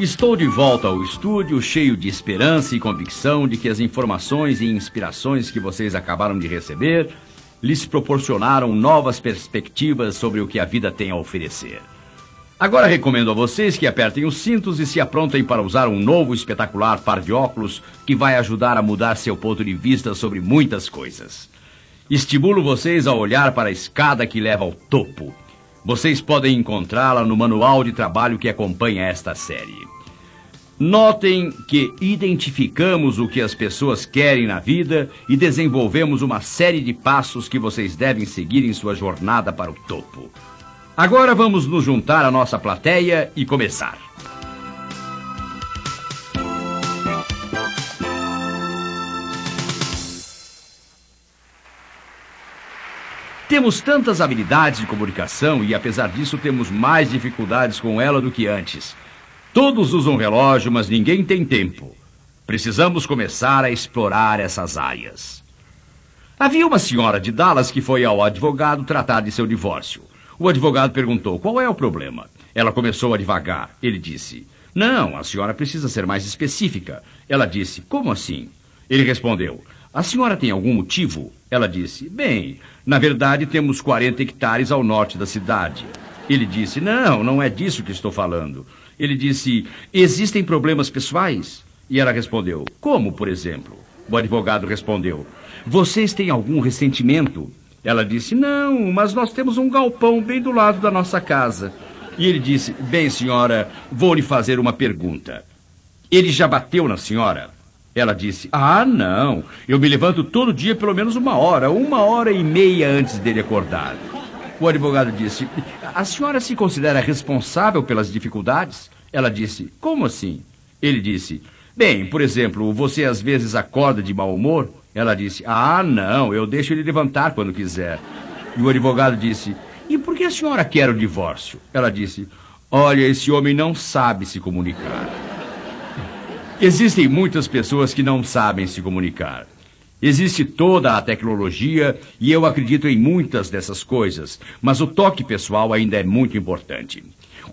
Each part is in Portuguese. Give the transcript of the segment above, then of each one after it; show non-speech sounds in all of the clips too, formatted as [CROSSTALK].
Estou de volta ao estúdio, cheio de esperança e convicção de que as informações e inspirações que vocês acabaram de receber lhes proporcionaram novas perspectivas sobre o que a vida tem a oferecer. Agora recomendo a vocês que apertem os cintos e se aprontem para usar um novo espetacular par de óculos que vai ajudar a mudar seu ponto de vista sobre muitas coisas. Estimulo vocês a olhar para a escada que leva ao topo. Vocês podem encontrá-la no manual de trabalho que acompanha esta série. Notem que identificamos o que as pessoas querem na vida e desenvolvemos uma série de passos que vocês devem seguir em sua jornada para o topo. Agora vamos nos juntar à nossa plateia e começar. Temos tantas habilidades de comunicação e, apesar disso, temos mais dificuldades com ela do que antes. Todos usam relógio, mas ninguém tem tempo. Precisamos começar a explorar essas áreas. Havia uma senhora de Dallas que foi ao advogado tratar de seu divórcio. O advogado perguntou qual é o problema. Ela começou a devagar. Ele disse: Não, a senhora precisa ser mais específica. Ela disse: Como assim? Ele respondeu: A senhora tem algum motivo? Ela disse: Bem, na verdade temos 40 hectares ao norte da cidade. Ele disse: Não, não é disso que estou falando. Ele disse: Existem problemas pessoais? E ela respondeu: Como, por exemplo? O advogado respondeu: Vocês têm algum ressentimento? Ela disse: Não, mas nós temos um galpão bem do lado da nossa casa. E ele disse: Bem, senhora, vou lhe fazer uma pergunta. Ele já bateu na senhora? Ela disse: Ah, não. Eu me levanto todo dia pelo menos uma hora, uma hora e meia antes dele acordar. O advogado disse: A senhora se considera responsável pelas dificuldades? Ela disse: Como assim? Ele disse: Bem, por exemplo, você às vezes acorda de mau humor? Ela disse: Ah, não, eu deixo ele levantar quando quiser. E o advogado disse: E por que a senhora quer o divórcio? Ela disse: Olha, esse homem não sabe se comunicar. Existem muitas pessoas que não sabem se comunicar. Existe toda a tecnologia e eu acredito em muitas dessas coisas, mas o toque pessoal ainda é muito importante.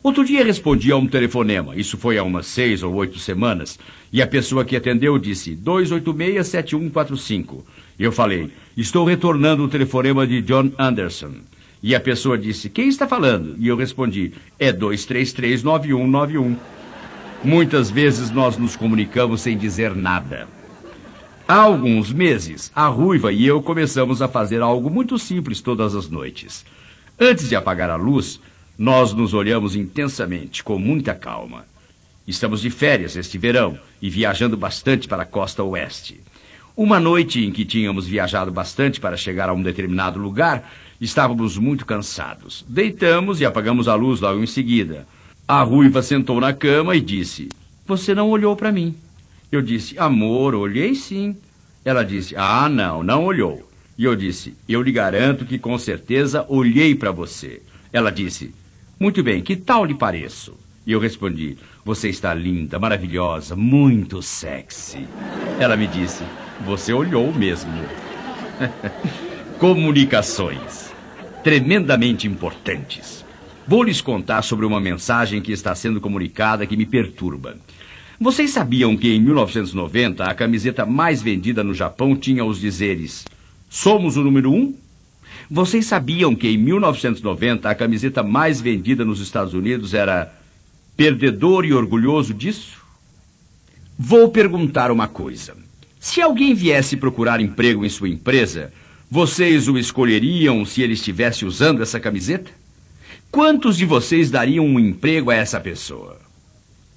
Outro dia respondi a um telefonema, isso foi há umas seis ou oito semanas, e a pessoa que atendeu disse 286-7145. Eu falei, estou retornando o telefonema de John Anderson. E a pessoa disse, quem está falando? E eu respondi, é 233-9191. Muitas vezes nós nos comunicamos sem dizer nada. Há alguns meses, a Ruiva e eu começamos a fazer algo muito simples todas as noites. Antes de apagar a luz, nós nos olhamos intensamente, com muita calma. Estamos de férias este verão e viajando bastante para a costa oeste. Uma noite em que tínhamos viajado bastante para chegar a um determinado lugar, estávamos muito cansados. Deitamos e apagamos a luz logo em seguida. A ruiva sentou na cama e disse: Você não olhou para mim. Eu disse: Amor, olhei sim. Ela disse: Ah, não, não olhou. E eu disse: Eu lhe garanto que com certeza olhei para você. Ela disse: Muito bem, que tal lhe pareço? E eu respondi: Você está linda, maravilhosa, muito sexy. Ela me disse: Você olhou mesmo. [LAUGHS] Comunicações tremendamente importantes. Vou lhes contar sobre uma mensagem que está sendo comunicada que me perturba. Vocês sabiam que em 1990 a camiseta mais vendida no Japão tinha os dizeres: Somos o número um? Vocês sabiam que em 1990 a camiseta mais vendida nos Estados Unidos era Perdedor e orgulhoso disso? Vou perguntar uma coisa. Se alguém viesse procurar emprego em sua empresa, vocês o escolheriam se ele estivesse usando essa camiseta? Quantos de vocês dariam um emprego a essa pessoa?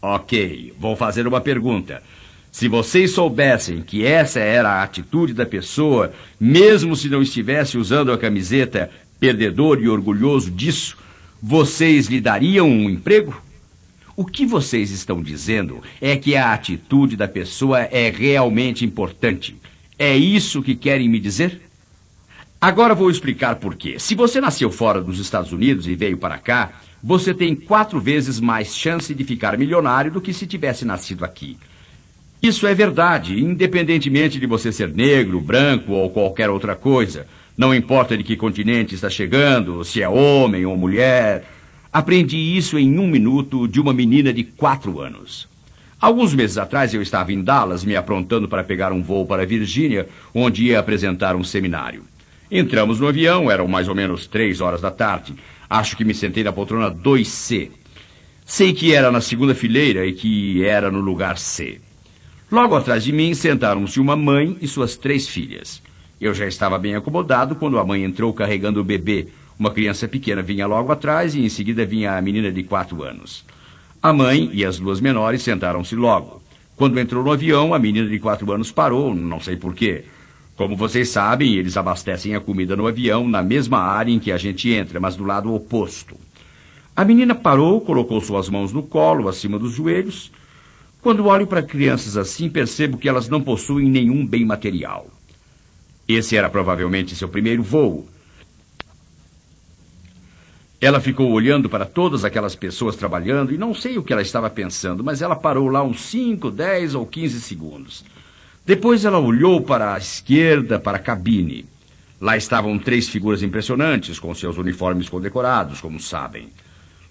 Ok, vou fazer uma pergunta. Se vocês soubessem que essa era a atitude da pessoa, mesmo se não estivesse usando a camiseta perdedor e orgulhoso disso, vocês lhe dariam um emprego? O que vocês estão dizendo é que a atitude da pessoa é realmente importante. É isso que querem me dizer? Agora vou explicar por quê. Se você nasceu fora dos Estados Unidos e veio para cá, você tem quatro vezes mais chance de ficar milionário do que se tivesse nascido aqui. Isso é verdade, independentemente de você ser negro, branco ou qualquer outra coisa. Não importa de que continente está chegando, se é homem ou mulher. Aprendi isso em um minuto de uma menina de quatro anos. Alguns meses atrás eu estava em Dallas me aprontando para pegar um voo para Virgínia, onde ia apresentar um seminário. Entramos no avião, eram mais ou menos três horas da tarde. Acho que me sentei na poltrona 2C. Sei que era na segunda fileira e que era no lugar C. Logo atrás de mim sentaram-se uma mãe e suas três filhas. Eu já estava bem acomodado quando a mãe entrou carregando o bebê. Uma criança pequena vinha logo atrás e em seguida vinha a menina de quatro anos. A mãe e as duas menores sentaram-se logo. Quando entrou no avião, a menina de quatro anos parou, não sei porquê. Como vocês sabem, eles abastecem a comida no avião na mesma área em que a gente entra, mas do lado oposto. A menina parou, colocou suas mãos no colo, acima dos joelhos. Quando olho para crianças assim, percebo que elas não possuem nenhum bem material. Esse era provavelmente seu primeiro voo. Ela ficou olhando para todas aquelas pessoas trabalhando e não sei o que ela estava pensando, mas ela parou lá uns 5, 10 ou 15 segundos. Depois ela olhou para a esquerda, para a cabine. Lá estavam três figuras impressionantes, com seus uniformes condecorados, como sabem.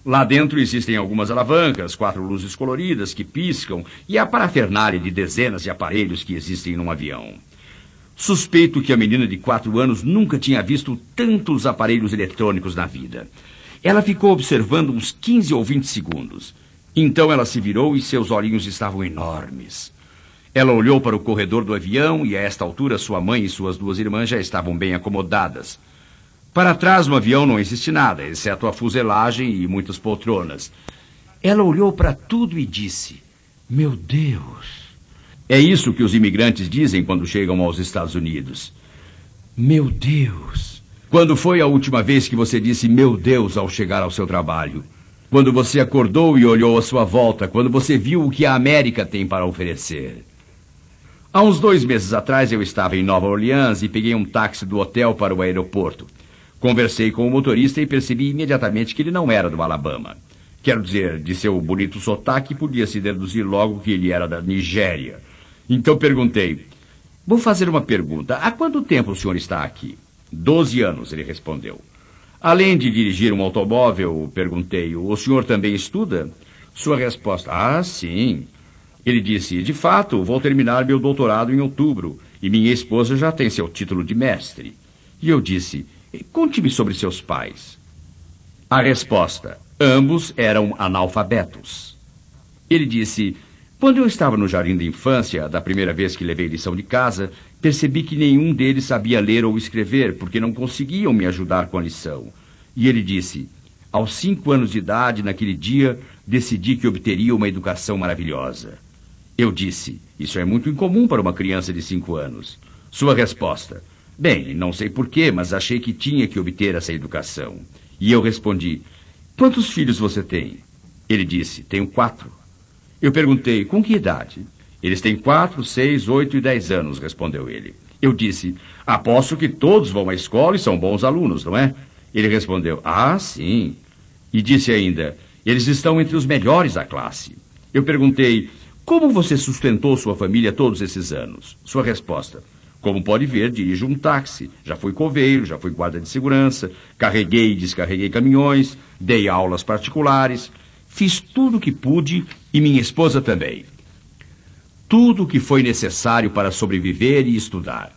Lá dentro existem algumas alavancas, quatro luzes coloridas que piscam e a parafernália de dezenas de aparelhos que existem num avião. Suspeito que a menina de quatro anos nunca tinha visto tantos aparelhos eletrônicos na vida. Ela ficou observando uns 15 ou 20 segundos. Então ela se virou e seus olhinhos estavam enormes. Ela olhou para o corredor do avião e a esta altura sua mãe e suas duas irmãs já estavam bem acomodadas. Para trás no avião não existe nada, exceto a fuselagem e muitas poltronas. Ela olhou para tudo e disse: Meu Deus. É isso que os imigrantes dizem quando chegam aos Estados Unidos. Meu Deus. Quando foi a última vez que você disse meu Deus ao chegar ao seu trabalho? Quando você acordou e olhou à sua volta, quando você viu o que a América tem para oferecer. Há uns dois meses atrás eu estava em Nova Orleans e peguei um táxi do hotel para o aeroporto. Conversei com o motorista e percebi imediatamente que ele não era do Alabama. Quero dizer, de seu bonito sotaque, podia-se deduzir logo que ele era da Nigéria. Então perguntei: Vou fazer uma pergunta. Há quanto tempo o senhor está aqui? Doze anos, ele respondeu. Além de dirigir um automóvel, perguntei: O senhor também estuda? Sua resposta: Ah, sim. Ele disse: De fato, vou terminar meu doutorado em outubro e minha esposa já tem seu título de mestre. E eu disse: Conte-me sobre seus pais. A resposta: ambos eram analfabetos. Ele disse: Quando eu estava no jardim de infância, da primeira vez que levei lição de casa, percebi que nenhum deles sabia ler ou escrever, porque não conseguiam me ajudar com a lição. E ele disse: Aos cinco anos de idade, naquele dia, decidi que obteria uma educação maravilhosa. Eu disse: Isso é muito incomum para uma criança de cinco anos. Sua resposta: Bem, não sei porquê, mas achei que tinha que obter essa educação. E eu respondi: Quantos filhos você tem? Ele disse: Tenho quatro. Eu perguntei: Com que idade? Eles têm quatro, seis, oito e dez anos, respondeu ele. Eu disse: Aposto que todos vão à escola e são bons alunos, não é? Ele respondeu: Ah, sim. E disse ainda: Eles estão entre os melhores da classe. Eu perguntei: Como você sustentou sua família todos esses anos? Sua resposta: como pode ver, dirijo um táxi. Já fui coveiro, já fui guarda de segurança, carreguei e descarreguei caminhões, dei aulas particulares, fiz tudo o que pude e minha esposa também. Tudo o que foi necessário para sobreviver e estudar.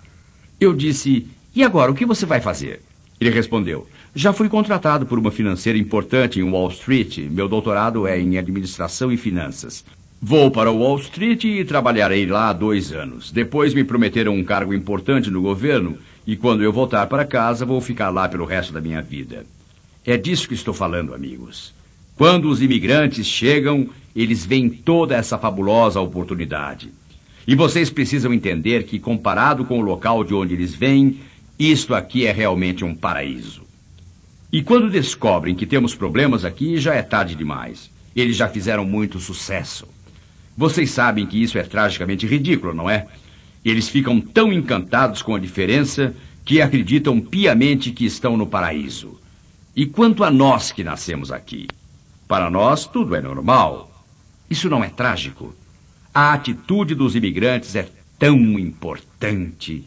Eu disse: E agora, o que você vai fazer? Ele respondeu: Já fui contratado por uma financeira importante em Wall Street. Meu doutorado é em administração e finanças. Vou para Wall Street e trabalharei lá dois anos. Depois me prometeram um cargo importante no governo e quando eu voltar para casa vou ficar lá pelo resto da minha vida. É disso que estou falando, amigos. Quando os imigrantes chegam, eles veem toda essa fabulosa oportunidade. E vocês precisam entender que, comparado com o local de onde eles vêm, isto aqui é realmente um paraíso. E quando descobrem que temos problemas aqui, já é tarde demais. Eles já fizeram muito sucesso. Vocês sabem que isso é tragicamente ridículo, não é? Eles ficam tão encantados com a diferença que acreditam piamente que estão no paraíso. E quanto a nós que nascemos aqui? Para nós, tudo é normal. Isso não é trágico. A atitude dos imigrantes é tão importante.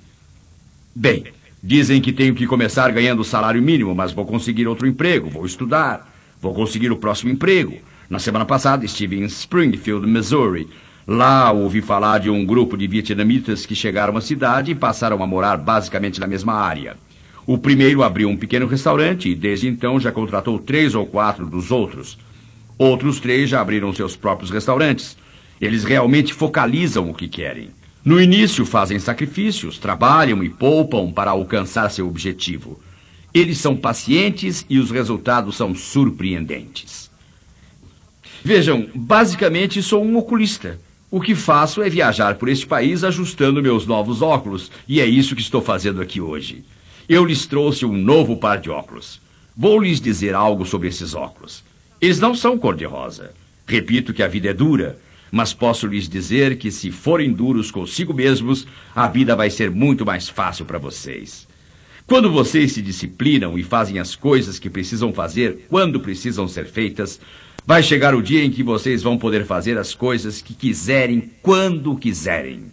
Bem, dizem que tenho que começar ganhando o salário mínimo, mas vou conseguir outro emprego, vou estudar. Vou conseguir o próximo emprego. Na semana passada estive em Springfield, Missouri. Lá ouvi falar de um grupo de vietnamitas que chegaram à cidade e passaram a morar basicamente na mesma área. O primeiro abriu um pequeno restaurante e desde então já contratou três ou quatro dos outros. Outros três já abriram seus próprios restaurantes. Eles realmente focalizam o que querem. No início fazem sacrifícios, trabalham e poupam para alcançar seu objetivo. Eles são pacientes e os resultados são surpreendentes. Vejam, basicamente sou um oculista. O que faço é viajar por este país ajustando meus novos óculos, e é isso que estou fazendo aqui hoje. Eu lhes trouxe um novo par de óculos. Vou lhes dizer algo sobre esses óculos. Eles não são cor-de-rosa. Repito que a vida é dura, mas posso lhes dizer que se forem duros consigo mesmos, a vida vai ser muito mais fácil para vocês. Quando vocês se disciplinam e fazem as coisas que precisam fazer quando precisam ser feitas, vai chegar o dia em que vocês vão poder fazer as coisas que quiserem quando quiserem.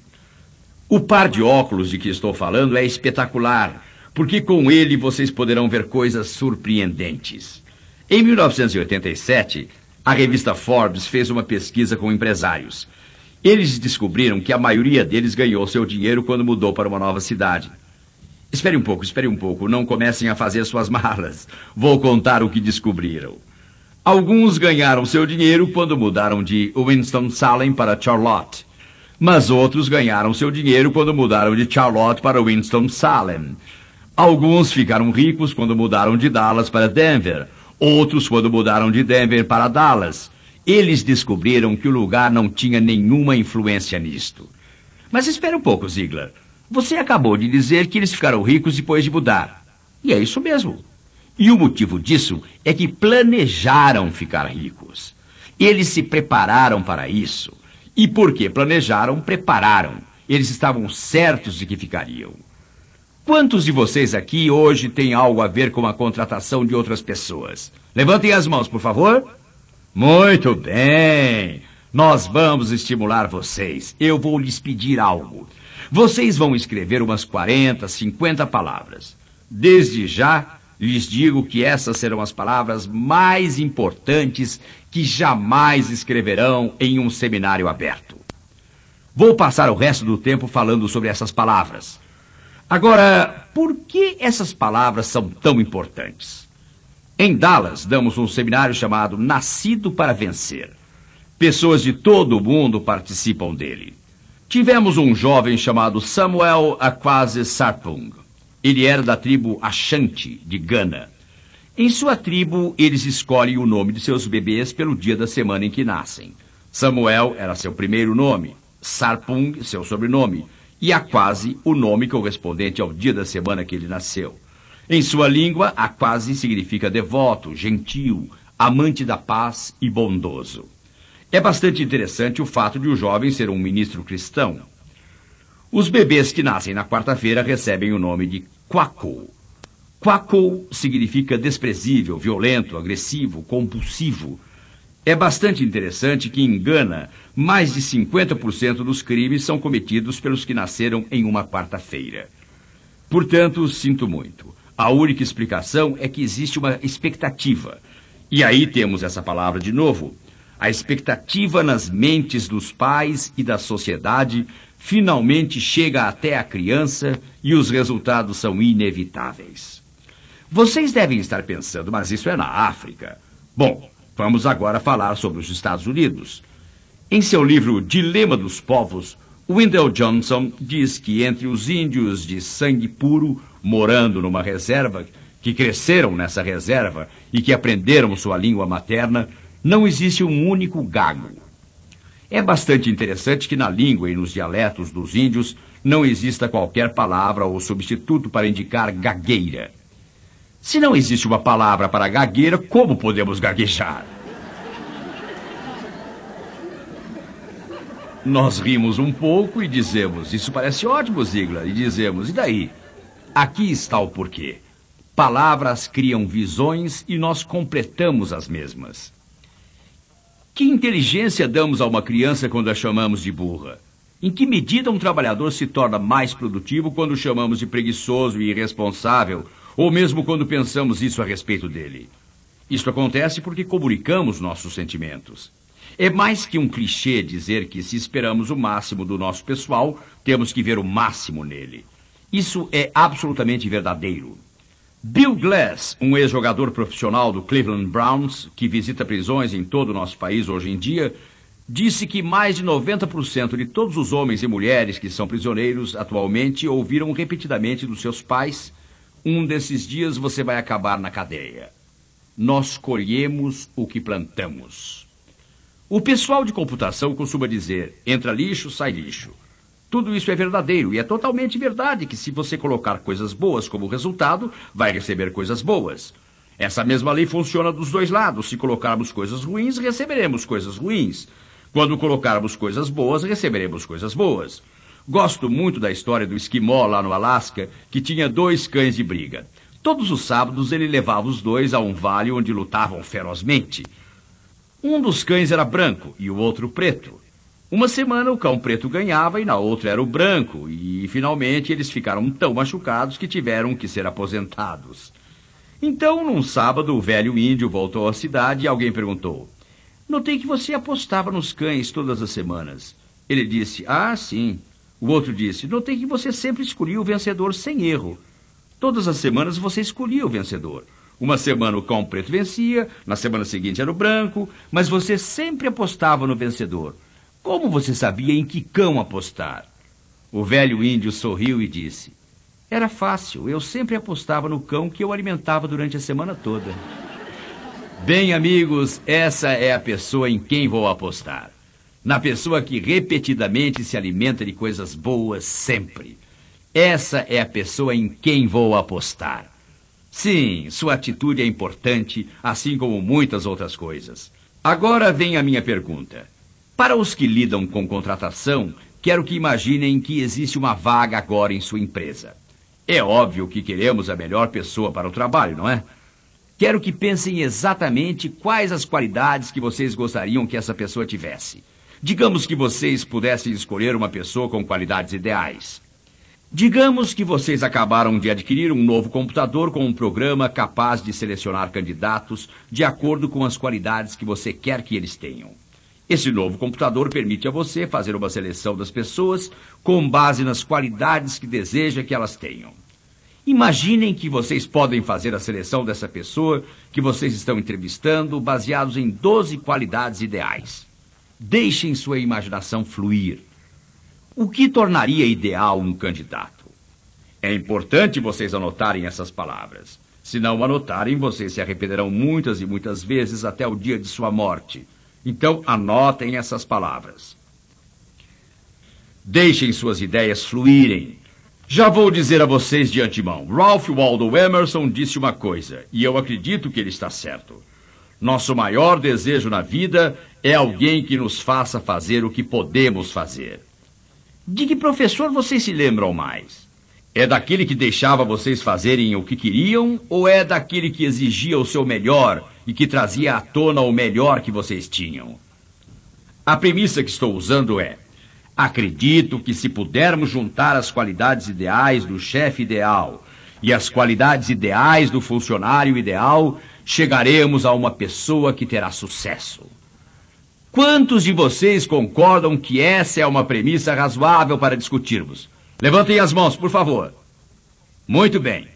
O par de óculos de que estou falando é espetacular porque com ele vocês poderão ver coisas surpreendentes. Em 1987, a revista Forbes fez uma pesquisa com empresários. Eles descobriram que a maioria deles ganhou seu dinheiro quando mudou para uma nova cidade. Espere um pouco, espere um pouco, não comecem a fazer suas [LAUGHS] malas. Vou contar o que descobriram. Alguns ganharam seu dinheiro quando mudaram de Winston-Salem para Charlotte. Mas outros ganharam seu dinheiro quando mudaram de Charlotte para Winston-Salem. Alguns ficaram ricos quando mudaram de Dallas para Denver, outros quando mudaram de Denver para Dallas. Eles descobriram que o lugar não tinha nenhuma influência nisto. Mas espera um pouco, Ziegler. Você acabou de dizer que eles ficaram ricos depois de mudar. E é isso mesmo. E o motivo disso é que planejaram ficar ricos. Eles se prepararam para isso. E porque planejaram, prepararam. Eles estavam certos de que ficariam. Quantos de vocês aqui hoje têm algo a ver com a contratação de outras pessoas? Levantem as mãos, por favor. Muito bem. Nós vamos estimular vocês. Eu vou lhes pedir algo. Vocês vão escrever umas 40, 50 palavras. Desde já, lhes digo que essas serão as palavras mais importantes que jamais escreverão em um seminário aberto. Vou passar o resto do tempo falando sobre essas palavras. Agora, por que essas palavras são tão importantes? Em Dallas, damos um seminário chamado Nascido para Vencer. Pessoas de todo o mundo participam dele. Tivemos um jovem chamado Samuel Akwasi Sarpung. Ele era da tribo Ashanti, de Gana. Em sua tribo, eles escolhem o nome de seus bebês pelo dia da semana em que nascem. Samuel era seu primeiro nome, Sarpung, seu sobrenome, e Aquase, o nome correspondente ao dia da semana que ele nasceu. Em sua língua, Aquase significa devoto, gentil, amante da paz e bondoso. É bastante interessante o fato de o jovem ser um ministro cristão. Os bebês que nascem na quarta-feira recebem o nome de Quaco. Quaco significa desprezível, violento, agressivo, compulsivo. É bastante interessante que em Gana, mais de 50% dos crimes são cometidos pelos que nasceram em uma quarta-feira. Portanto, sinto muito. A única explicação é que existe uma expectativa. E aí temos essa palavra de novo. A expectativa nas mentes dos pais e da sociedade finalmente chega até a criança e os resultados são inevitáveis. Vocês devem estar pensando, mas isso é na África. Bom, Vamos agora falar sobre os Estados Unidos. Em seu livro Dilema dos Povos, Wendell Johnson diz que entre os índios de sangue puro morando numa reserva, que cresceram nessa reserva e que aprenderam sua língua materna, não existe um único gago. É bastante interessante que na língua e nos dialetos dos índios não exista qualquer palavra ou substituto para indicar gagueira. Se não existe uma palavra para gagueira, como podemos gaguejar? Nós rimos um pouco e dizemos: Isso parece ótimo, Ziegler. E dizemos: E daí? Aqui está o porquê. Palavras criam visões e nós completamos as mesmas. Que inteligência damos a uma criança quando a chamamos de burra? Em que medida um trabalhador se torna mais produtivo quando chamamos de preguiçoso e irresponsável ou mesmo quando pensamos isso a respeito dele. Isto acontece porque comunicamos nossos sentimentos. É mais que um clichê dizer que se esperamos o máximo do nosso pessoal, temos que ver o máximo nele. Isso é absolutamente verdadeiro. Bill Glass, um ex-jogador profissional do Cleveland Browns, que visita prisões em todo o nosso país hoje em dia, disse que mais de 90% de todos os homens e mulheres que são prisioneiros atualmente ouviram repetidamente dos seus pais: um desses dias você vai acabar na cadeia. Nós colhemos o que plantamos. O pessoal de computação costuma dizer: entra lixo, sai lixo. Tudo isso é verdadeiro e é totalmente verdade que se você colocar coisas boas como resultado, vai receber coisas boas. Essa mesma lei funciona dos dois lados. Se colocarmos coisas ruins, receberemos coisas ruins. Quando colocarmos coisas boas, receberemos coisas boas. Gosto muito da história do esquimó lá no Alasca, que tinha dois cães de briga. Todos os sábados ele levava os dois a um vale onde lutavam ferozmente. Um dos cães era branco e o outro preto. Uma semana o cão preto ganhava e na outra era o branco, e finalmente eles ficaram tão machucados que tiveram que ser aposentados. Então, num sábado, o velho índio voltou à cidade e alguém perguntou: Notei que você apostava nos cães todas as semanas. Ele disse: Ah, sim. O outro disse: Notei que você sempre escolhia o vencedor sem erro. Todas as semanas você escolhia o vencedor. Uma semana o cão preto vencia, na semana seguinte era o branco, mas você sempre apostava no vencedor. Como você sabia em que cão apostar? O velho índio sorriu e disse: Era fácil, eu sempre apostava no cão que eu alimentava durante a semana toda. Bem, amigos, essa é a pessoa em quem vou apostar. Na pessoa que repetidamente se alimenta de coisas boas sempre. Essa é a pessoa em quem vou apostar. Sim, sua atitude é importante, assim como muitas outras coisas. Agora vem a minha pergunta. Para os que lidam com contratação, quero que imaginem que existe uma vaga agora em sua empresa. É óbvio que queremos a melhor pessoa para o trabalho, não é? Quero que pensem exatamente quais as qualidades que vocês gostariam que essa pessoa tivesse. Digamos que vocês pudessem escolher uma pessoa com qualidades ideais. Digamos que vocês acabaram de adquirir um novo computador com um programa capaz de selecionar candidatos de acordo com as qualidades que você quer que eles tenham. Esse novo computador permite a você fazer uma seleção das pessoas com base nas qualidades que deseja que elas tenham. Imaginem que vocês podem fazer a seleção dessa pessoa que vocês estão entrevistando baseados em 12 qualidades ideais. Deixem sua imaginação fluir. O que tornaria ideal um candidato? É importante vocês anotarem essas palavras. Se não anotarem, vocês se arrependerão muitas e muitas vezes até o dia de sua morte. Então, anotem essas palavras. Deixem suas ideias fluírem. Já vou dizer a vocês de antemão: Ralph Waldo Emerson disse uma coisa, e eu acredito que ele está certo. Nosso maior desejo na vida é alguém que nos faça fazer o que podemos fazer. De que professor vocês se lembram mais? É daquele que deixava vocês fazerem o que queriam ou é daquele que exigia o seu melhor e que trazia à tona o melhor que vocês tinham. A premissa que estou usando é: acredito que se pudermos juntar as qualidades ideais do chefe ideal e as qualidades ideais do funcionário ideal, chegaremos a uma pessoa que terá sucesso. Quantos de vocês concordam que essa é uma premissa razoável para discutirmos? Levantem as mãos, por favor. Muito bem.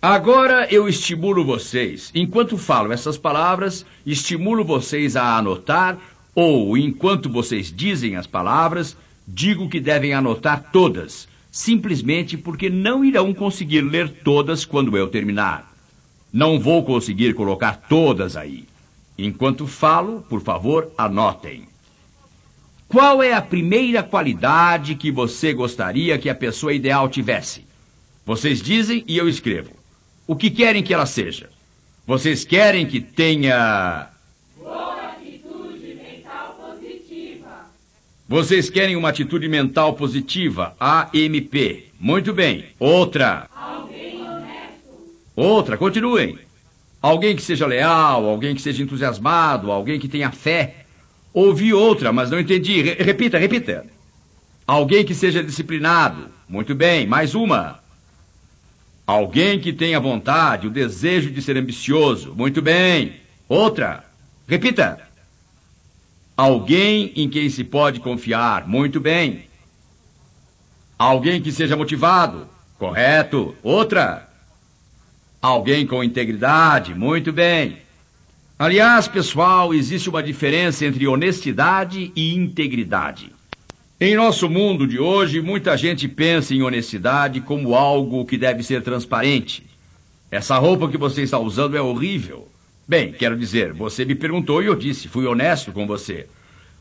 Agora eu estimulo vocês, enquanto falo essas palavras, estimulo vocês a anotar, ou enquanto vocês dizem as palavras, digo que devem anotar todas, simplesmente porque não irão conseguir ler todas quando eu terminar. Não vou conseguir colocar todas aí. Enquanto falo, por favor, anotem. Qual é a primeira qualidade que você gostaria que a pessoa ideal tivesse? Vocês dizem e eu escrevo. O que querem que ela seja? Vocês querem que tenha. Boa atitude mental positiva. Vocês querem uma atitude mental positiva, AMP. Muito bem. Outra. Alguém honesto. Outra, continuem. Alguém que seja leal, alguém que seja entusiasmado, alguém que tenha fé. Ouvi outra, mas não entendi. Re repita, repita. Alguém que seja disciplinado. Muito bem, mais uma. Alguém que tenha vontade, o desejo de ser ambicioso. Muito bem. Outra. Repita. Alguém em quem se pode confiar. Muito bem. Alguém que seja motivado. Correto. Outra. Alguém com integridade. Muito bem. Aliás, pessoal, existe uma diferença entre honestidade e integridade. Em nosso mundo de hoje, muita gente pensa em honestidade como algo que deve ser transparente. Essa roupa que você está usando é horrível. Bem, quero dizer, você me perguntou e eu disse, fui honesto com você.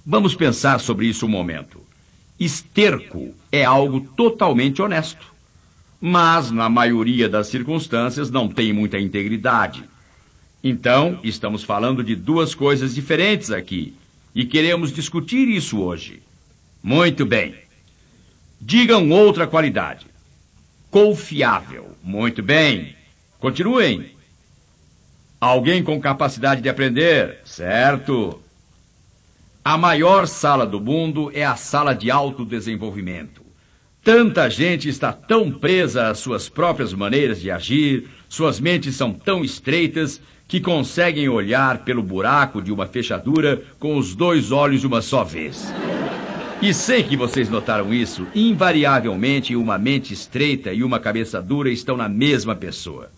Vamos pensar sobre isso um momento. Esterco é algo totalmente honesto. Mas, na maioria das circunstâncias, não tem muita integridade. Então, estamos falando de duas coisas diferentes aqui. E queremos discutir isso hoje. Muito bem. Digam outra qualidade. Confiável. Muito bem. Continuem. Alguém com capacidade de aprender. Certo. A maior sala do mundo é a sala de autodesenvolvimento. Tanta gente está tão presa às suas próprias maneiras de agir, suas mentes são tão estreitas que conseguem olhar pelo buraco de uma fechadura com os dois olhos de uma só vez. E sei que vocês notaram isso, invariavelmente uma mente estreita e uma cabeça dura estão na mesma pessoa.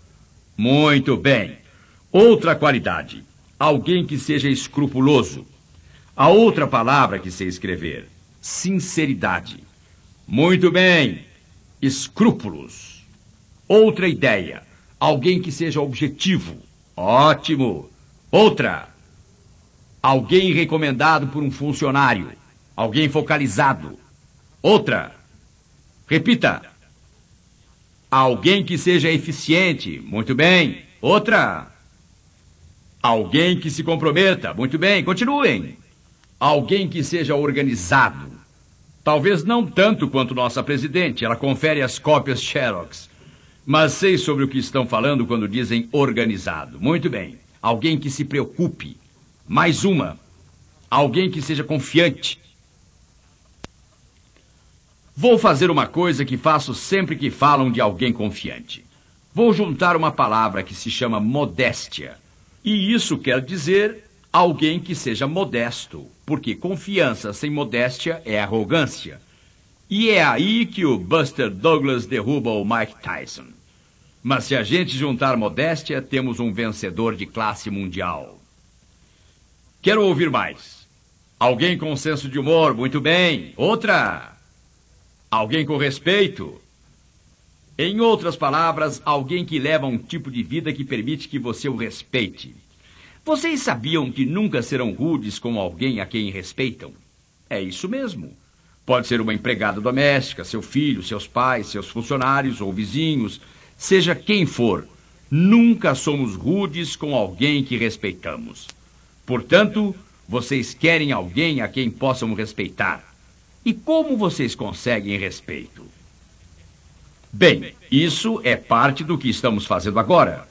Muito bem. Outra qualidade: alguém que seja escrupuloso. A outra palavra que sei escrever: sinceridade. Muito bem. Escrúpulos. Outra ideia: alguém que seja objetivo. Ótimo. Outra: alguém recomendado por um funcionário. Alguém focalizado. Outra: repita. Alguém que seja eficiente. Muito bem. Outra: alguém que se comprometa. Muito bem. Continuem. Alguém que seja organizado. Talvez não tanto quanto nossa presidente, ela confere as cópias Xerox. Mas sei sobre o que estão falando quando dizem organizado. Muito bem. Alguém que se preocupe. Mais uma. Alguém que seja confiante. Vou fazer uma coisa que faço sempre que falam de alguém confiante. Vou juntar uma palavra que se chama modéstia. E isso quer dizer alguém que seja modesto, porque confiança sem modéstia é arrogância. E é aí que o Buster Douglas derruba o Mike Tyson. Mas se a gente juntar modéstia, temos um vencedor de classe mundial. Quero ouvir mais. Alguém com senso de humor, muito bem. Outra. Alguém com respeito. Em outras palavras, alguém que leva um tipo de vida que permite que você o respeite. Vocês sabiam que nunca serão rudes com alguém a quem respeitam? É isso mesmo. Pode ser uma empregada doméstica, seu filho, seus pais, seus funcionários ou vizinhos, seja quem for. Nunca somos rudes com alguém que respeitamos. Portanto, vocês querem alguém a quem possam respeitar. E como vocês conseguem respeito? Bem, isso é parte do que estamos fazendo agora.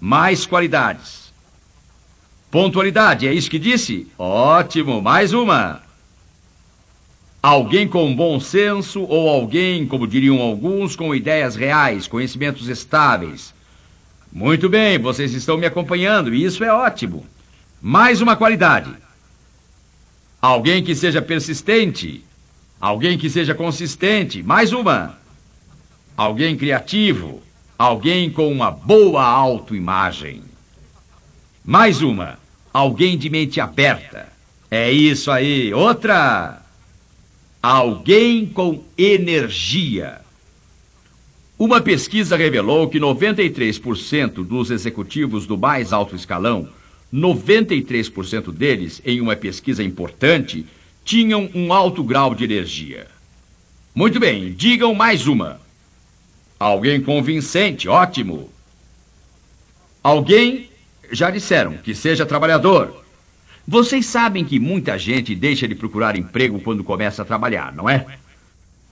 Mais qualidades. Pontualidade, é isso que disse? Ótimo, mais uma. Alguém com bom senso ou alguém, como diriam alguns, com ideias reais, conhecimentos estáveis. Muito bem, vocês estão me acompanhando e isso é ótimo. Mais uma qualidade. Alguém que seja persistente. Alguém que seja consistente. Mais uma. Alguém criativo. Alguém com uma boa autoimagem. Mais uma. Alguém de mente aberta. É isso aí. Outra. Alguém com energia. Uma pesquisa revelou que 93% dos executivos do mais alto escalão, 93% deles, em uma pesquisa importante, tinham um alto grau de energia. Muito bem, digam mais uma. Alguém convincente, ótimo. Alguém já disseram que seja trabalhador. Vocês sabem que muita gente deixa de procurar emprego quando começa a trabalhar, não é?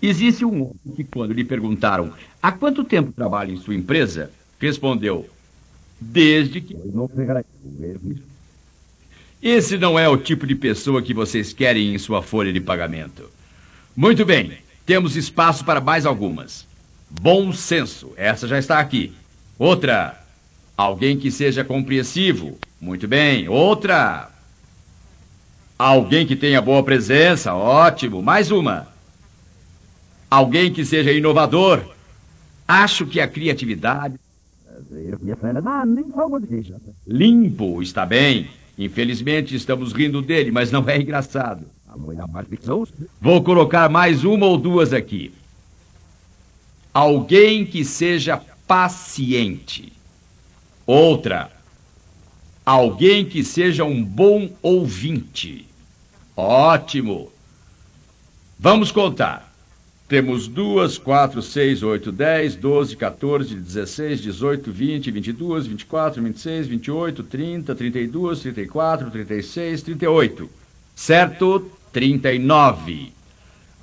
Existe um homem que, quando lhe perguntaram há quanto tempo trabalha em sua empresa, respondeu: Desde que. Esse não é o tipo de pessoa que vocês querem em sua folha de pagamento. Muito bem, temos espaço para mais algumas. Bom senso, essa já está aqui. Outra, Alguém que seja compreensivo. Muito bem. Outra. Alguém que tenha boa presença. Ótimo. Mais uma. Alguém que seja inovador. Acho que a criatividade. Limpo, está bem. Infelizmente estamos rindo dele, mas não é engraçado. Vou colocar mais uma ou duas aqui. Alguém que seja paciente. Outra. Alguém que seja um bom ouvinte. Ótimo. Vamos contar. Temos duas, quatro, seis, oito, dez, doze, 14, 16, 18, 20, 22, 24, 26, 28, 30, 32, 34, 36, 38. Certo? 39.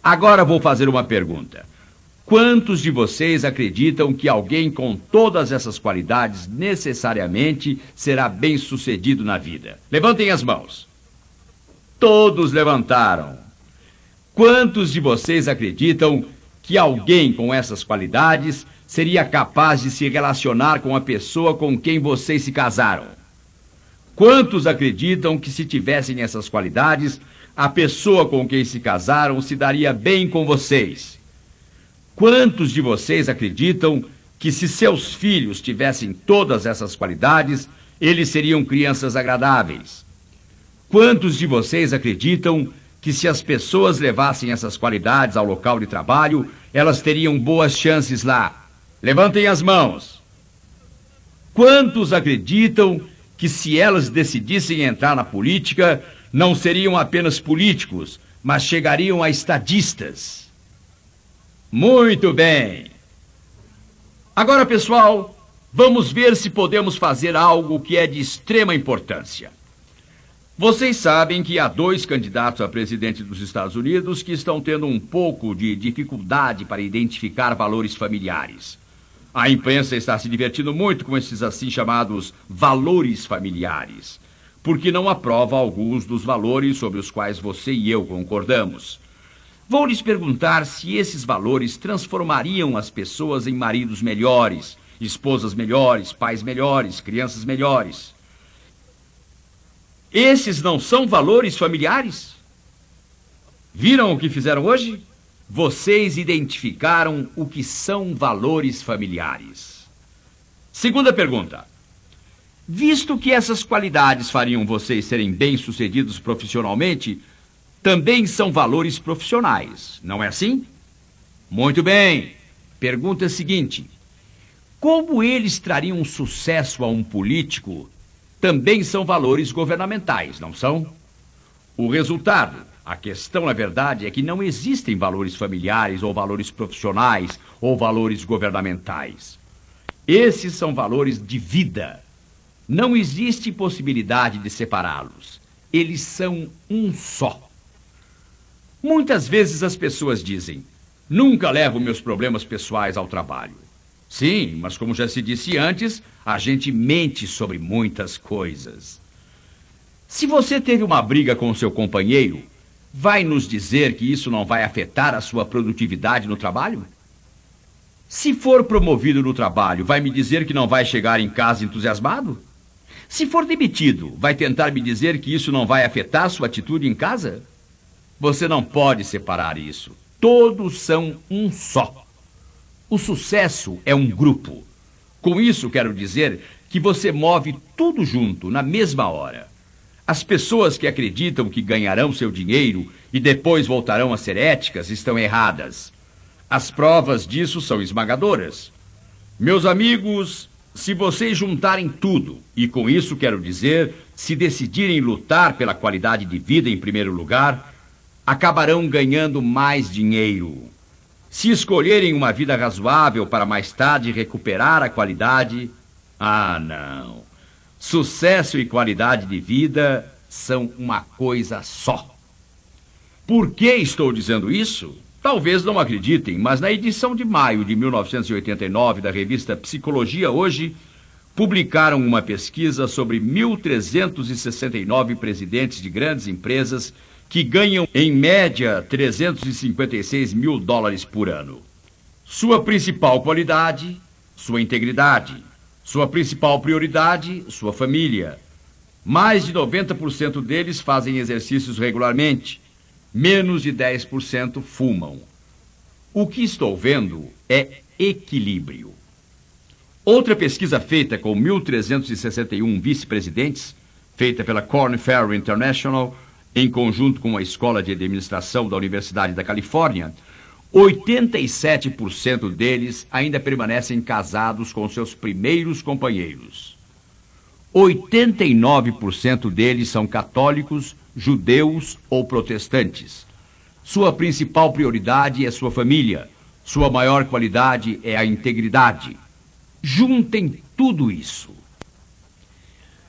Agora vou fazer uma pergunta. Quantos de vocês acreditam que alguém com todas essas qualidades necessariamente será bem sucedido na vida? Levantem as mãos. Todos levantaram. Quantos de vocês acreditam que alguém com essas qualidades seria capaz de se relacionar com a pessoa com quem vocês se casaram? Quantos acreditam que se tivessem essas qualidades, a pessoa com quem se casaram se daria bem com vocês? Quantos de vocês acreditam que se seus filhos tivessem todas essas qualidades, eles seriam crianças agradáveis? Quantos de vocês acreditam que se as pessoas levassem essas qualidades ao local de trabalho, elas teriam boas chances lá? Levantem as mãos. Quantos acreditam que se elas decidissem entrar na política, não seriam apenas políticos, mas chegariam a estadistas? Muito bem. Agora, pessoal, vamos ver se podemos fazer algo que é de extrema importância. Vocês sabem que há dois candidatos a presidente dos Estados Unidos que estão tendo um pouco de dificuldade para identificar valores familiares. A imprensa está se divertindo muito com esses assim chamados valores familiares, porque não aprova alguns dos valores sobre os quais você e eu concordamos. Vou lhes perguntar se esses valores transformariam as pessoas em maridos melhores, esposas melhores, pais melhores, crianças melhores. Esses não são valores familiares? Viram o que fizeram hoje? Vocês identificaram o que são valores familiares. Segunda pergunta. Visto que essas qualidades fariam vocês serem bem-sucedidos profissionalmente, também são valores profissionais, não é assim? Muito bem. Pergunta seguinte: como eles trariam sucesso a um político? Também são valores governamentais, não são? O resultado, a questão, na verdade, é que não existem valores familiares ou valores profissionais ou valores governamentais. Esses são valores de vida. Não existe possibilidade de separá-los. Eles são um só. Muitas vezes as pessoas dizem: nunca levo meus problemas pessoais ao trabalho. Sim, mas como já se disse antes, a gente mente sobre muitas coisas. Se você teve uma briga com seu companheiro, vai nos dizer que isso não vai afetar a sua produtividade no trabalho? Se for promovido no trabalho, vai me dizer que não vai chegar em casa entusiasmado? Se for demitido, vai tentar me dizer que isso não vai afetar sua atitude em casa? Você não pode separar isso. Todos são um só. O sucesso é um grupo. Com isso, quero dizer que você move tudo junto, na mesma hora. As pessoas que acreditam que ganharão seu dinheiro e depois voltarão a ser éticas estão erradas. As provas disso são esmagadoras. Meus amigos, se vocês juntarem tudo, e com isso quero dizer, se decidirem lutar pela qualidade de vida em primeiro lugar, acabarão ganhando mais dinheiro. Se escolherem uma vida razoável para mais tarde recuperar a qualidade, ah, não. Sucesso e qualidade de vida são uma coisa só. Por que estou dizendo isso? Talvez não acreditem, mas na edição de maio de 1989 da revista Psicologia Hoje, publicaram uma pesquisa sobre 1.369 presidentes de grandes empresas que ganham em média 356 mil dólares por ano. Sua principal qualidade, sua integridade. Sua principal prioridade, sua família. Mais de 90% deles fazem exercícios regularmente. Menos de 10% fumam. O que estou vendo é equilíbrio. Outra pesquisa feita com 1.361 vice-presidentes, feita pela Corn Ferry International, em conjunto com a Escola de Administração da Universidade da Califórnia, 87% deles ainda permanecem casados com seus primeiros companheiros. 89% deles são católicos, judeus ou protestantes. Sua principal prioridade é sua família. Sua maior qualidade é a integridade. Juntem tudo isso.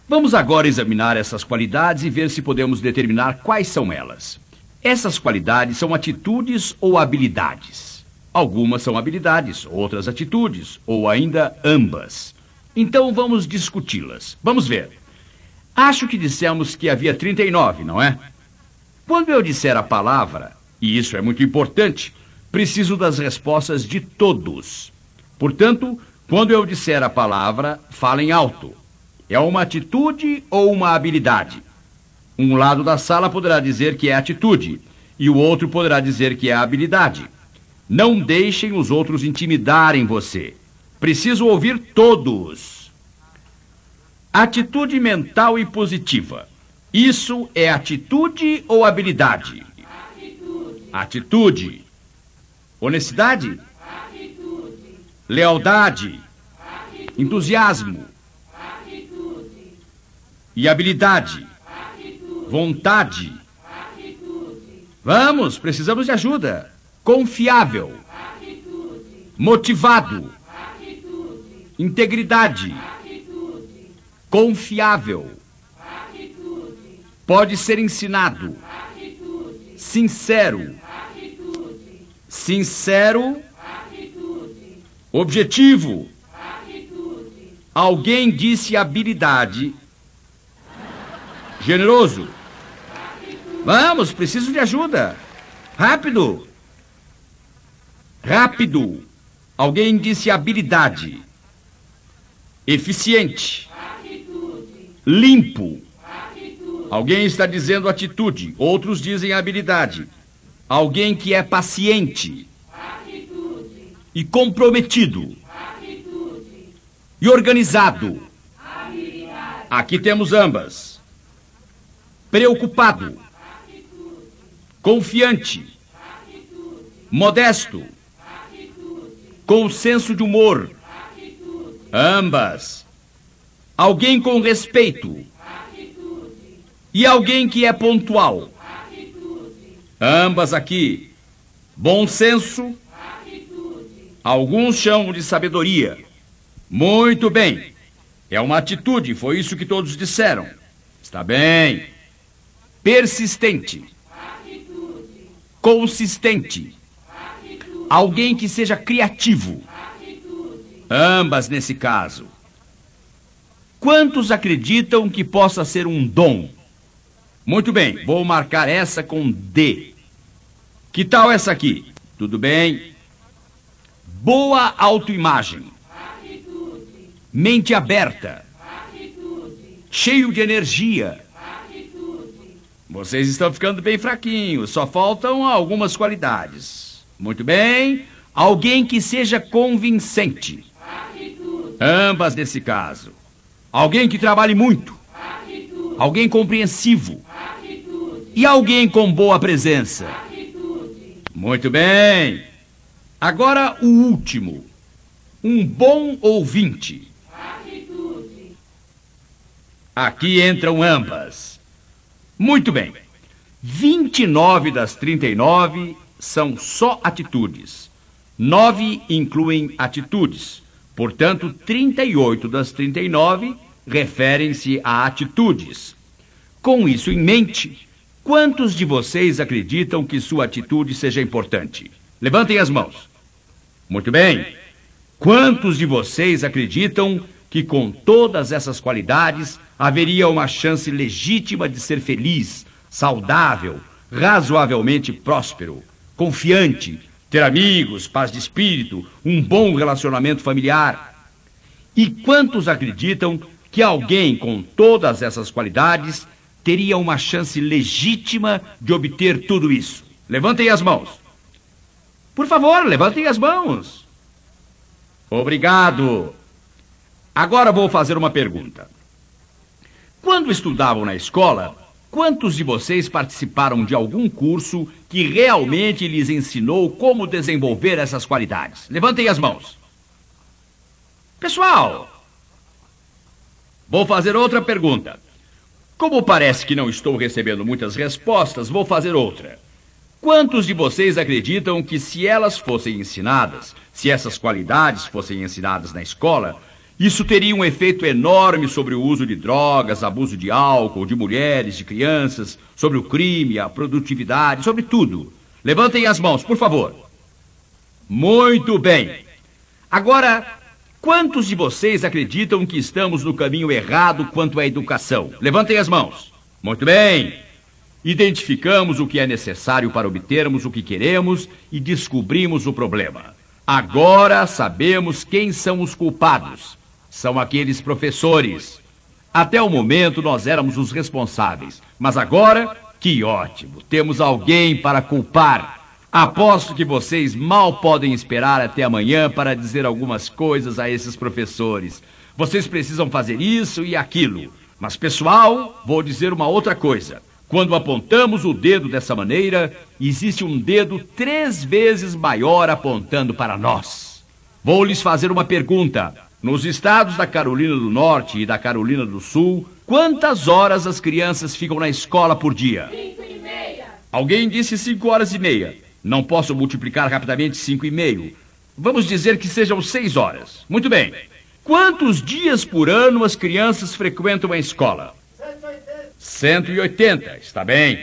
Vamos agora examinar essas qualidades e ver se podemos determinar quais são elas. Essas qualidades são atitudes ou habilidades. Algumas são habilidades, outras atitudes, ou ainda ambas. Então vamos discuti-las. Vamos ver. Acho que dissemos que havia 39, não é? Quando eu disser a palavra, e isso é muito importante, preciso das respostas de todos. Portanto, quando eu disser a palavra, falem alto. É uma atitude ou uma habilidade? Um lado da sala poderá dizer que é atitude e o outro poderá dizer que é habilidade. Não deixem os outros intimidarem você. Preciso ouvir todos. Atitude mental e positiva. Isso é atitude ou habilidade? atitude, Atitude. Honestidade? atitude, Lealdade? Entusiasmo? E habilidade? Vontade? Vamos, precisamos de ajuda. Confiável. Motivado. Integridade. Confiável. Pode ser ensinado. Sincero. Sincero. Objetivo. Alguém disse habilidade. Generoso. Vamos, preciso de ajuda. Rápido. Rápido. Alguém disse habilidade. Eficiente. atitude, Limpo. atitude, Alguém está dizendo atitude, outros dizem habilidade. Alguém que é paciente atitude, e comprometido atitude, e organizado. habilidade, Aqui temos ambas. Preocupado, confiante, modesto, com senso de humor. Ambas. Alguém com respeito. E alguém que é pontual. Ambas aqui. Bom senso. Alguns chamam de sabedoria. Muito bem. É uma atitude, foi isso que todos disseram. Está bem. Persistente. Consistente. Alguém que seja criativo. Ambas nesse caso. Quantos acreditam que possa ser um dom? Muito bem, vou marcar essa com D. Que tal essa aqui? Tudo bem? Boa autoimagem. Mente aberta. Cheio de energia. Vocês estão ficando bem fraquinhos, só faltam algumas qualidades. Muito bem. Alguém que seja convincente. Ambas nesse caso. Alguém que trabalhe muito. Alguém compreensivo. E alguém com boa presença. Muito bem. Agora o último. Um bom ouvinte. Aqui entram ambas. Muito bem. 29 das 39 são só atitudes. Nove incluem atitudes. Portanto, 38 das 39 referem-se a atitudes. Com isso em mente, quantos de vocês acreditam que sua atitude seja importante? Levantem as mãos. Muito bem. Quantos de vocês acreditam que com todas essas qualidades haveria uma chance legítima de ser feliz, saudável, razoavelmente próspero, confiante, ter amigos, paz de espírito, um bom relacionamento familiar? E quantos acreditam que alguém com todas essas qualidades teria uma chance legítima de obter tudo isso? Levantem as mãos. Por favor, levantem as mãos. Obrigado. Agora vou fazer uma pergunta. Quando estudavam na escola, quantos de vocês participaram de algum curso que realmente lhes ensinou como desenvolver essas qualidades? Levantem as mãos. Pessoal, vou fazer outra pergunta. Como parece que não estou recebendo muitas respostas, vou fazer outra. Quantos de vocês acreditam que se elas fossem ensinadas, se essas qualidades fossem ensinadas na escola, isso teria um efeito enorme sobre o uso de drogas, abuso de álcool, de mulheres, de crianças, sobre o crime, a produtividade, sobre tudo? Levantem as mãos, por favor. Muito bem. Agora, Quantos de vocês acreditam que estamos no caminho errado quanto à educação? Levantem as mãos. Muito bem. Identificamos o que é necessário para obtermos o que queremos e descobrimos o problema. Agora sabemos quem são os culpados. São aqueles professores. Até o momento nós éramos os responsáveis, mas agora, que ótimo, temos alguém para culpar. Aposto que vocês mal podem esperar até amanhã para dizer algumas coisas a esses professores. Vocês precisam fazer isso e aquilo. Mas, pessoal, vou dizer uma outra coisa. Quando apontamos o dedo dessa maneira, existe um dedo três vezes maior apontando para nós. Vou lhes fazer uma pergunta. Nos estados da Carolina do Norte e da Carolina do Sul, quantas horas as crianças ficam na escola por dia? Cinco e meia. Alguém disse cinco horas e meia. Não posso multiplicar rapidamente cinco e meio. Vamos dizer que sejam seis horas. Muito bem. Quantos dias por ano as crianças frequentam a escola? 180. Está bem.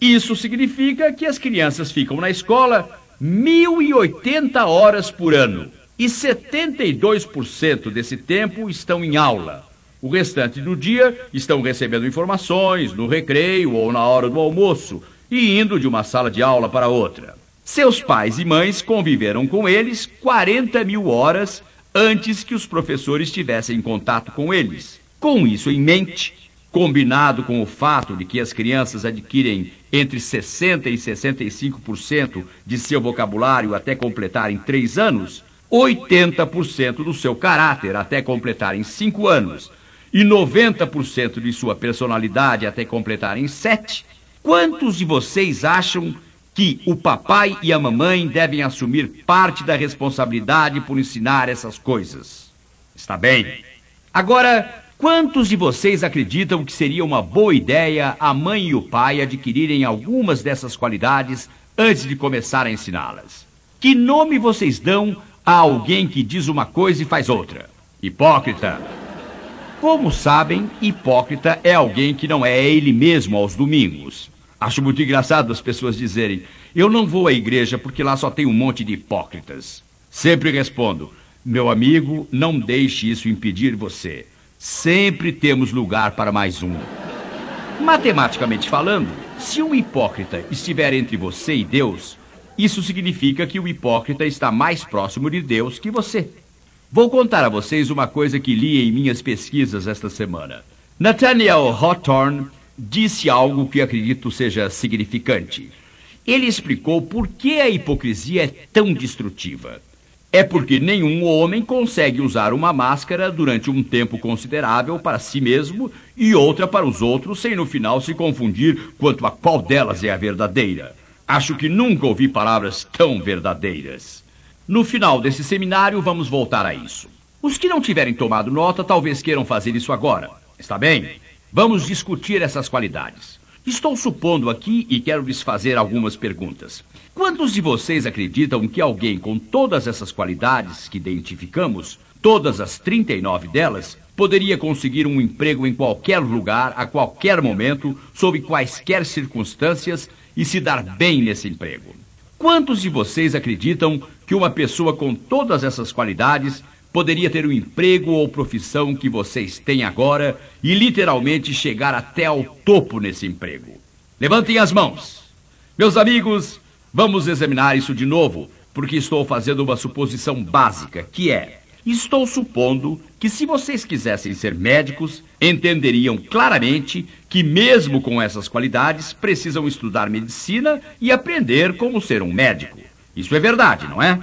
Isso significa que as crianças ficam na escola 1080 horas por ano. E 72% desse tempo estão em aula. O restante do dia estão recebendo informações no recreio ou na hora do almoço e indo de uma sala de aula para outra. Seus pais e mães conviveram com eles 40 mil horas antes que os professores tivessem contato com eles. Com isso em mente, combinado com o fato de que as crianças adquirem entre 60% e 65% de seu vocabulário até completarem 3 anos, 80% do seu caráter até completarem 5 anos e 90% de sua personalidade até completarem 7, quantos de vocês acham que o papai e a mamãe devem assumir parte da responsabilidade por ensinar essas coisas. Está bem. Agora, quantos de vocês acreditam que seria uma boa ideia a mãe e o pai adquirirem algumas dessas qualidades antes de começar a ensiná-las? Que nome vocês dão a alguém que diz uma coisa e faz outra? Hipócrita. Como sabem, hipócrita é alguém que não é ele mesmo aos domingos. Acho muito engraçado as pessoas dizerem: Eu não vou à igreja porque lá só tem um monte de hipócritas. Sempre respondo: Meu amigo, não deixe isso impedir você. Sempre temos lugar para mais um. Matematicamente falando, se um hipócrita estiver entre você e Deus, isso significa que o hipócrita está mais próximo de Deus que você. Vou contar a vocês uma coisa que li em minhas pesquisas esta semana. Nathaniel Hawthorne disse algo que acredito seja significante. Ele explicou por que a hipocrisia é tão destrutiva. É porque nenhum homem consegue usar uma máscara durante um tempo considerável para si mesmo e outra para os outros, sem no final se confundir quanto a qual delas é a verdadeira. Acho que nunca ouvi palavras tão verdadeiras. No final desse seminário, vamos voltar a isso. Os que não tiverem tomado nota talvez queiram fazer isso agora. Está bem? Vamos discutir essas qualidades. Estou supondo aqui e quero lhes fazer algumas perguntas. Quantos de vocês acreditam que alguém com todas essas qualidades que identificamos, todas as 39 delas, poderia conseguir um emprego em qualquer lugar, a qualquer momento, sob quaisquer circunstâncias e se dar bem nesse emprego? Quantos de vocês acreditam que uma pessoa com todas essas qualidades poderia ter o emprego ou profissão que vocês têm agora e literalmente chegar até ao topo nesse emprego. Levantem as mãos. Meus amigos, vamos examinar isso de novo, porque estou fazendo uma suposição básica, que é: estou supondo que se vocês quisessem ser médicos, entenderiam claramente que, mesmo com essas qualidades, precisam estudar medicina e aprender como ser um médico. Isso é verdade, não é?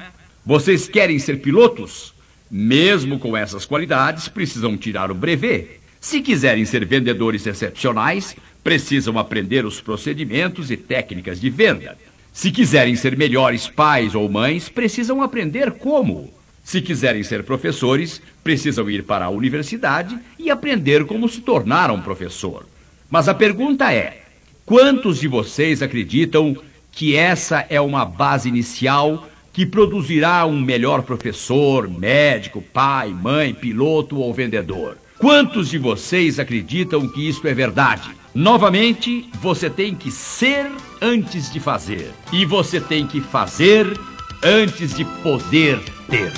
Vocês querem ser pilotos? Mesmo com essas qualidades, precisam tirar o brevet. Se quiserem ser vendedores excepcionais, precisam aprender os procedimentos e técnicas de venda. Se quiserem ser melhores pais ou mães, precisam aprender como. Se quiserem ser professores, precisam ir para a universidade e aprender como se tornar um professor. Mas a pergunta é: quantos de vocês acreditam que essa é uma base inicial que produzirá um melhor professor, médico, pai, mãe, piloto ou vendedor? Quantos de vocês acreditam que isso é verdade? Novamente, você tem que ser antes de fazer. E você tem que fazer antes de poder ter.